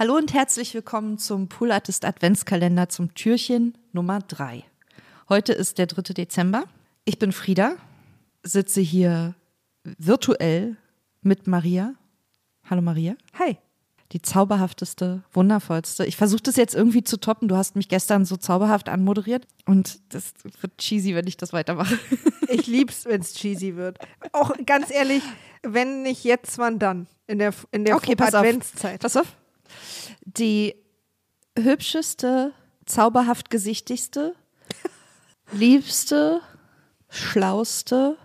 Hallo und herzlich willkommen zum Pool Artist Adventskalender zum Türchen Nummer 3. Heute ist der 3. Dezember. Ich bin Frieda, sitze hier virtuell mit Maria. Hallo Maria. Hi. Die zauberhafteste, wundervollste. Ich versuche das jetzt irgendwie zu toppen. Du hast mich gestern so zauberhaft anmoderiert und das wird cheesy, wenn ich das weitermache. Ich lieb's, wenn es cheesy wird. Auch ganz ehrlich, wenn nicht jetzt, wann dann? In der, in der Okay, pass auf. Adventszeit. Pass auf. Die hübscheste, zauberhaft gesichtigste, liebste, schlauste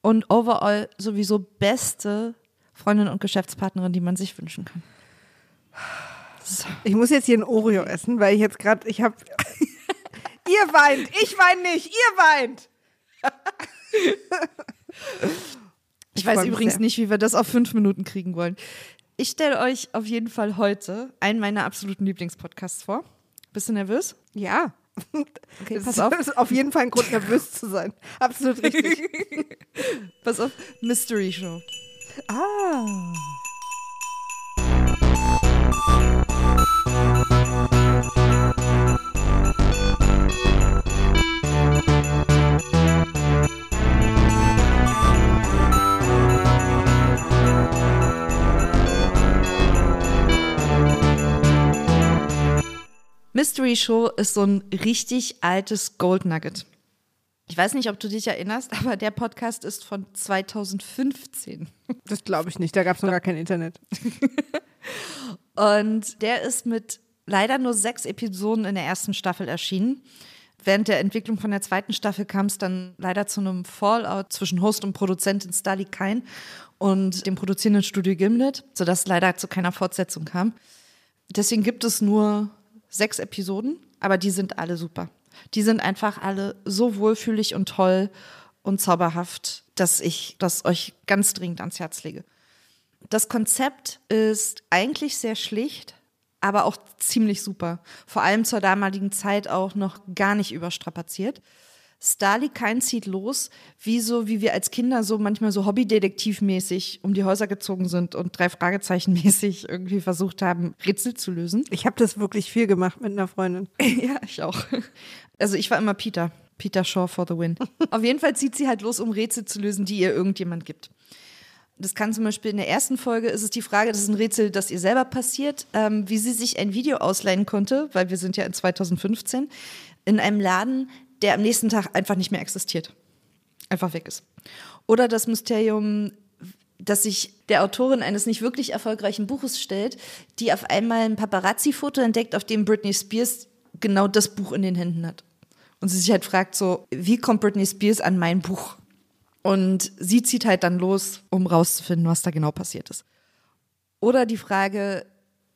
und overall sowieso beste Freundin und Geschäftspartnerin, die man sich wünschen kann. So. Ich muss jetzt hier ein Oreo essen, weil ich jetzt gerade, ich habe. ihr weint, ich weine nicht, ihr weint. Ich Ich weiß übrigens sehr. nicht, wie wir das auf fünf Minuten kriegen wollen. Ich stelle euch auf jeden Fall heute einen meiner absoluten Lieblingspodcasts vor. Bist du nervös? Ja. Okay, pass auf. das ist auf jeden Fall ein Grund, nervös zu sein. Absolut richtig. Pass auf. Mystery Show. ah. Mystery Show ist so ein richtig altes Gold Nugget. Ich weiß nicht, ob du dich erinnerst, aber der Podcast ist von 2015. Das glaube ich nicht, da gab es noch gar kein Internet. Und der ist mit leider nur sechs Episoden in der ersten Staffel erschienen. Während der Entwicklung von der zweiten Staffel kam es dann leider zu einem Fallout zwischen Host und Produzentin Starly Kine und dem produzierenden Studio Gimlet, sodass es leider zu keiner Fortsetzung kam. Deswegen gibt es nur sechs Episoden, aber die sind alle super. Die sind einfach alle so wohlfühlig und toll und zauberhaft, dass ich das euch ganz dringend ans Herz lege. Das Konzept ist eigentlich sehr schlicht, aber auch ziemlich super. Vor allem zur damaligen Zeit auch noch gar nicht überstrapaziert. Starly Kein zieht los, wie so, wie wir als Kinder so manchmal so Hobbydetektivmäßig um die Häuser gezogen sind und drei Fragezeichen mäßig irgendwie versucht haben, Rätsel zu lösen. Ich habe das wirklich viel gemacht mit einer Freundin. Ja, ich auch. Also ich war immer Peter. Peter Shaw for the win. Auf jeden Fall zieht sie halt los, um Rätsel zu lösen, die ihr irgendjemand gibt. Das kann zum Beispiel in der ersten Folge ist es die Frage, das ist ein Rätsel, das ihr selber passiert, ähm, wie sie sich ein Video ausleihen konnte, weil wir sind ja in 2015, in einem Laden, der am nächsten Tag einfach nicht mehr existiert. Einfach weg ist. Oder das Mysterium, das sich der Autorin eines nicht wirklich erfolgreichen Buches stellt, die auf einmal ein Paparazzi-Foto entdeckt, auf dem Britney Spears genau das Buch in den Händen hat. Und sie sich halt fragt so, wie kommt Britney Spears an mein Buch? Und sie zieht halt dann los, um rauszufinden, was da genau passiert ist. Oder die Frage,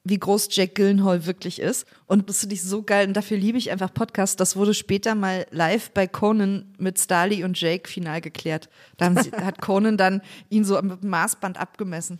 wie groß Jack Gyllenhaal wirklich ist. Und das finde ich so geil und dafür liebe ich einfach Podcasts. Das wurde später mal live bei Conan mit Starly und Jake final geklärt. Da sie, hat Conan dann ihn so mit dem Maßband abgemessen,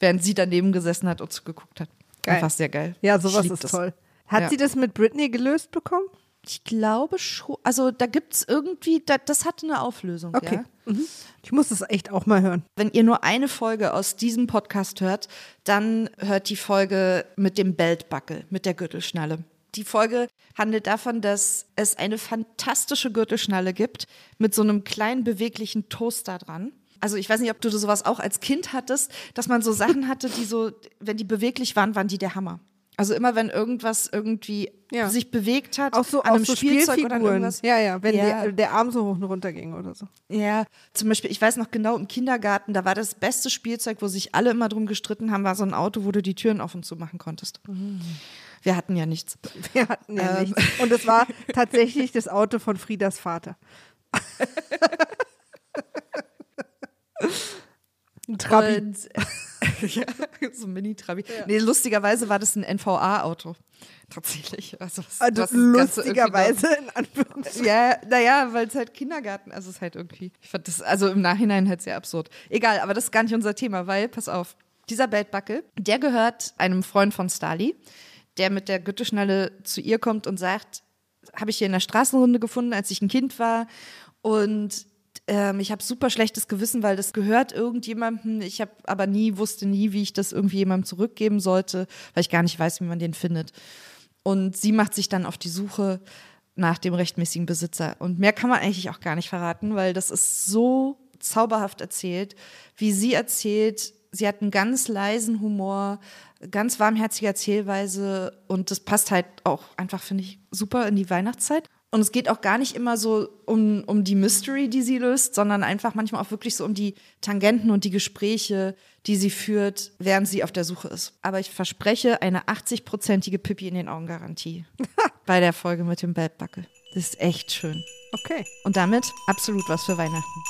während sie daneben gesessen hat und zugeguckt hat. Geil. Einfach sehr geil. Ja, sowas ist das. toll. Hat Ja. sie das mit Britney gelöst bekommen? Ich glaube schon. Also da gibt es irgendwie, da, das hatte eine Auflösung. Okay. Ja? Mhm. Ich muss das echt auch mal hören. Wenn ihr nur eine Folge aus diesem Podcast hört, dann hört die Folge mit dem Beltbuckle, mit der Gürtelschnalle. Die Folge handelt davon, dass es eine fantastische Gürtelschnalle gibt mit so einem kleinen beweglichen Toaster dran. Also ich weiß nicht, ob du sowas auch als Kind hattest, dass man so Sachen hatte, die so, wenn die beweglich waren, waren die der Hammer. Also immer wenn irgendwas irgendwie Ja. sich bewegt hat, Auch so, an einem so Spielzeug oder Spielfiguren. irgendwas. Ja, ja, wenn Ja. Der, der Arm so hoch und runter ging oder so. Ja, zum Beispiel, ich weiß noch genau, im Kindergarten, da war das beste Spielzeug, wo sich alle immer drum gestritten haben, war so ein Auto, wo du die Türen auf und zu machen konntest. Wir hatten ja nichts. Wir hatten ja Ähm. nichts. Und es war tatsächlich das Auto von Friedas Vater. Ein Trabi. Und, ja, so ein Mini-Trabi. Nee, lustigerweise war das ein NVA-Auto. Tatsächlich. Also, Also das lustigerweise in Anführungszeichen. Ja, naja, weil es halt Kindergarten, also es ist halt irgendwie, ich fand das, also im Nachhinein halt sehr absurd. Egal, aber das ist gar nicht unser Thema, weil, pass auf, dieser Beltbuckel, der gehört einem Freund von Starly, der mit der Gürtelschnalle zu ihr kommt und sagt, habe ich hier in der Straßenrunde gefunden, als ich ein Kind war und ähm, ich habe super schlechtes Gewissen, weil das gehört irgendjemandem. Ich habe aber nie, wusste nie, wie ich das irgendwie jemandem zurückgeben sollte, weil ich gar nicht weiß, wie man den findet. Und sie macht sich dann auf die Suche nach dem rechtmäßigen Besitzer. Und mehr kann man eigentlich auch gar nicht verraten, weil das ist so zauberhaft erzählt, wie sie erzählt. Sie hat einen ganz leisen Humor, ganz warmherzige Erzählweise und das passt halt auch einfach, finde ich, super in die Weihnachtszeit. Und es geht auch gar nicht immer so um, um die Mystery, die sie löst, sondern einfach manchmal auch wirklich so um die Tangenten und die Gespräche, die sie führt, während sie auf der Suche ist. Aber ich verspreche eine 80-prozentige Pippi in den Augen Garantie bei der Folge mit dem Beltbackel. Das ist echt schön. Okay. Und damit absolut was für Weihnachten.